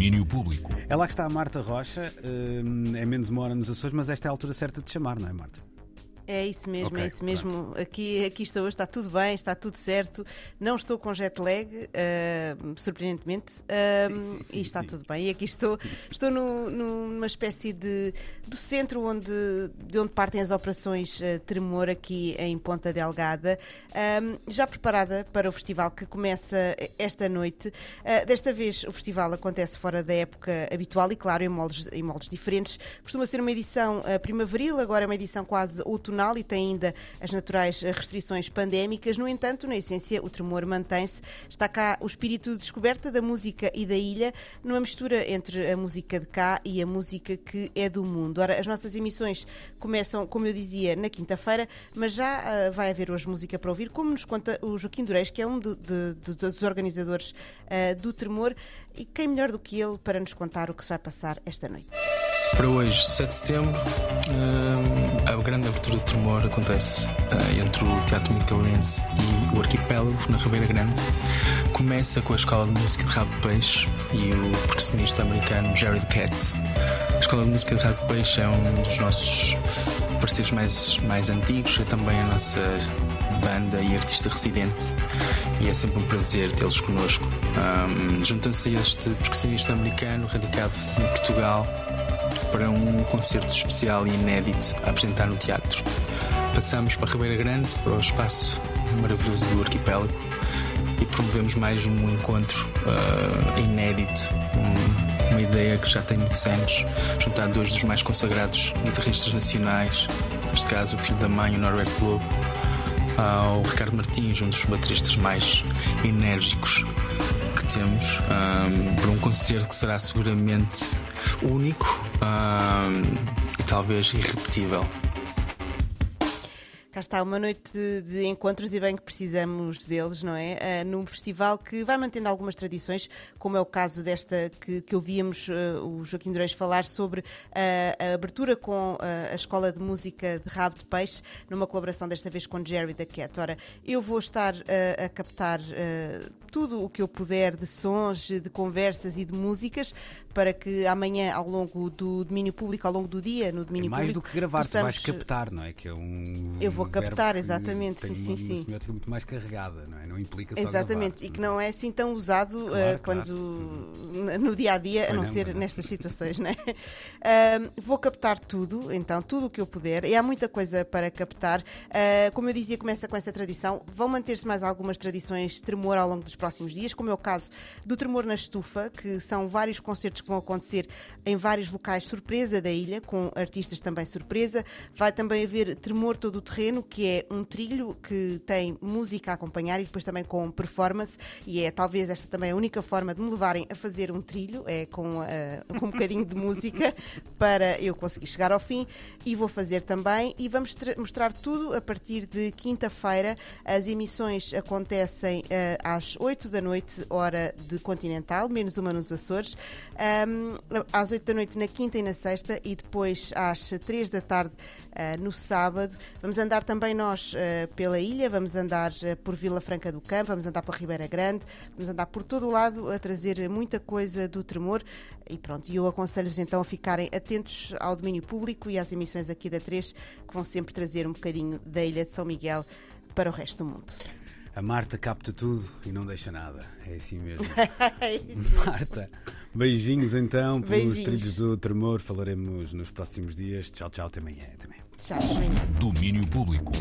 Domínio Público. É lá que está a Marta Rocha, hum, é menos uma hora nos Açores, mas esta é a altura certa de chamar, não é, Marta? É isso mesmo, Ok, é isso mesmo. Aqui, aqui estou, está tudo bem, está tudo certo. Não estou com jet lag, ah, surpreendentemente, ah, Sim, sim, sim, e está tudo bem. E aqui estou, estou no- numa espécie de do centro onde, de onde partem as operações ah, Tremor aqui em Ponta Delgada, já preparada para o festival que começa esta noite. Desta vez o festival acontece fora da época habitual e, claro, em moldes, em moldes diferentes. Costuma ser uma edição primaveril, agora é uma edição quase outonal e tem ainda as naturais restrições pandémicas. No entanto, na essência, o tremor mantém-se. Está cá o espírito de descoberta da música e da ilha, numa mistura entre a música de cá e a música que é do mundo. Ora, as nossas emissões começam, como eu dizia, na quinta-feira, mas já ah, vai haver hoje música para ouvir, como nos conta o Joaquim Dureis, que é um do- de- de- dos organizadores ah, do Tremor. E quem melhor do que ele para nos contar o que se vai passar esta noite? Para hoje, 7 de setembro, hum, a grande abertura de Tremor acontece ah, entre o Teatro Micalense e o Arquipélago, na Ribeira Grande. Começa com a Escola de Música de Rabo Peixe e o percussionista americano Jared Cat. A Escola de Música de Rabo Peixe é um dos nossos parceiros mais, mais antigos, é também a nossa banda e artista residente e é sempre um prazer tê-los connosco. Hum, Juntam-se a este percussionista americano radicado em Portugal para um concerto especial e inédito a apresentar no teatro. Passamos para Ribeira Grande, para o espaço maravilhoso do arquipélago e promovemos mais um encontro ah, inédito, um- uma ideia que já tem muitos anos, juntar dois dos mais consagrados guitarristas nacionais, neste caso o filho da mãe, o Norberto Lobo, ao Ricardo Martins, um dos bateristas mais enérgicos que temos, ahm, para um concerto que será seguramente único ahm, e talvez irrepetível. Cá está uma noite de, de encontros e bem que precisamos deles, não é? Ah, num festival que vai mantendo algumas tradições, como é o caso desta que, que ouvíamos ah, o Joaquim Dureis falar sobre ah, a abertura com a Escola de Música de Rabo de Peixe, numa colaboração desta vez com Jerry da Cat. Ora, eu vou estar a captar tudo o que eu puder de sons, de conversas e de músicas para que amanhã, ao longo do domínio público, ao longo do dia, no É domínio mais público, do que gravar, tu vais possamos- captar, não é? Que é um. Eu vou um captar, exatamente, tem sim, uma, sim, uma semiótica muito mais carregada, não é? Não implica só Exatamente, gravar, e que não é assim tão usado Claro, eh, claro. quando no dia a dia, a não não, ser não. nestas situações, né? Ahm, vou captar tudo, então, tudo o que eu puder, e há muita coisa para captar. Ah, como eu dizia, começa com essa tradição. Vão manter-se mais algumas tradições de tremor ao longo dos próximos dias, como é o caso do Tremor na Estufa, que são vários concertos que vão acontecer em vários locais surpresa da ilha, com artistas também surpresa. Vai também haver Tremor Todo o Terreno, que é um trilho que tem música a acompanhar e depois também com performance, e é talvez esta também a única forma de me levarem a fazer um trilho, é com, ah, com um bocadinho de música para eu conseguir chegar ao fim, e vou fazer também, e vamos tra- mostrar tudo a partir de quinta-feira. As emissões acontecem ah, às 8 da noite, hora de continental, menos uma nos Açores, Ahm, às 8 da noite na quinta e na sexta, e depois às 3 da tarde ah, no sábado. Vamos andar também nós ah, pela ilha, vamos andar ah, por Vila Franca do Campo, vamos andar para Ribeira Grande, vamos andar por todo o lado a trazer muita coisa do tremor. E pronto, e eu aconselho-vos então a ficarem atentos ao domínio público e às emissões aqui da 3, que vão sempre trazer um bocadinho da ilha de São Miguel para o resto do mundo. A Marta capta tudo e não deixa nada. É assim mesmo. É isso. Marta, beijinhos então pelos Beijinhos. trilhos do tremor. Falaremos nos próximos dias. Tchau, tchau. Até amanhã. Até amanhã. Tchau. Domínio público.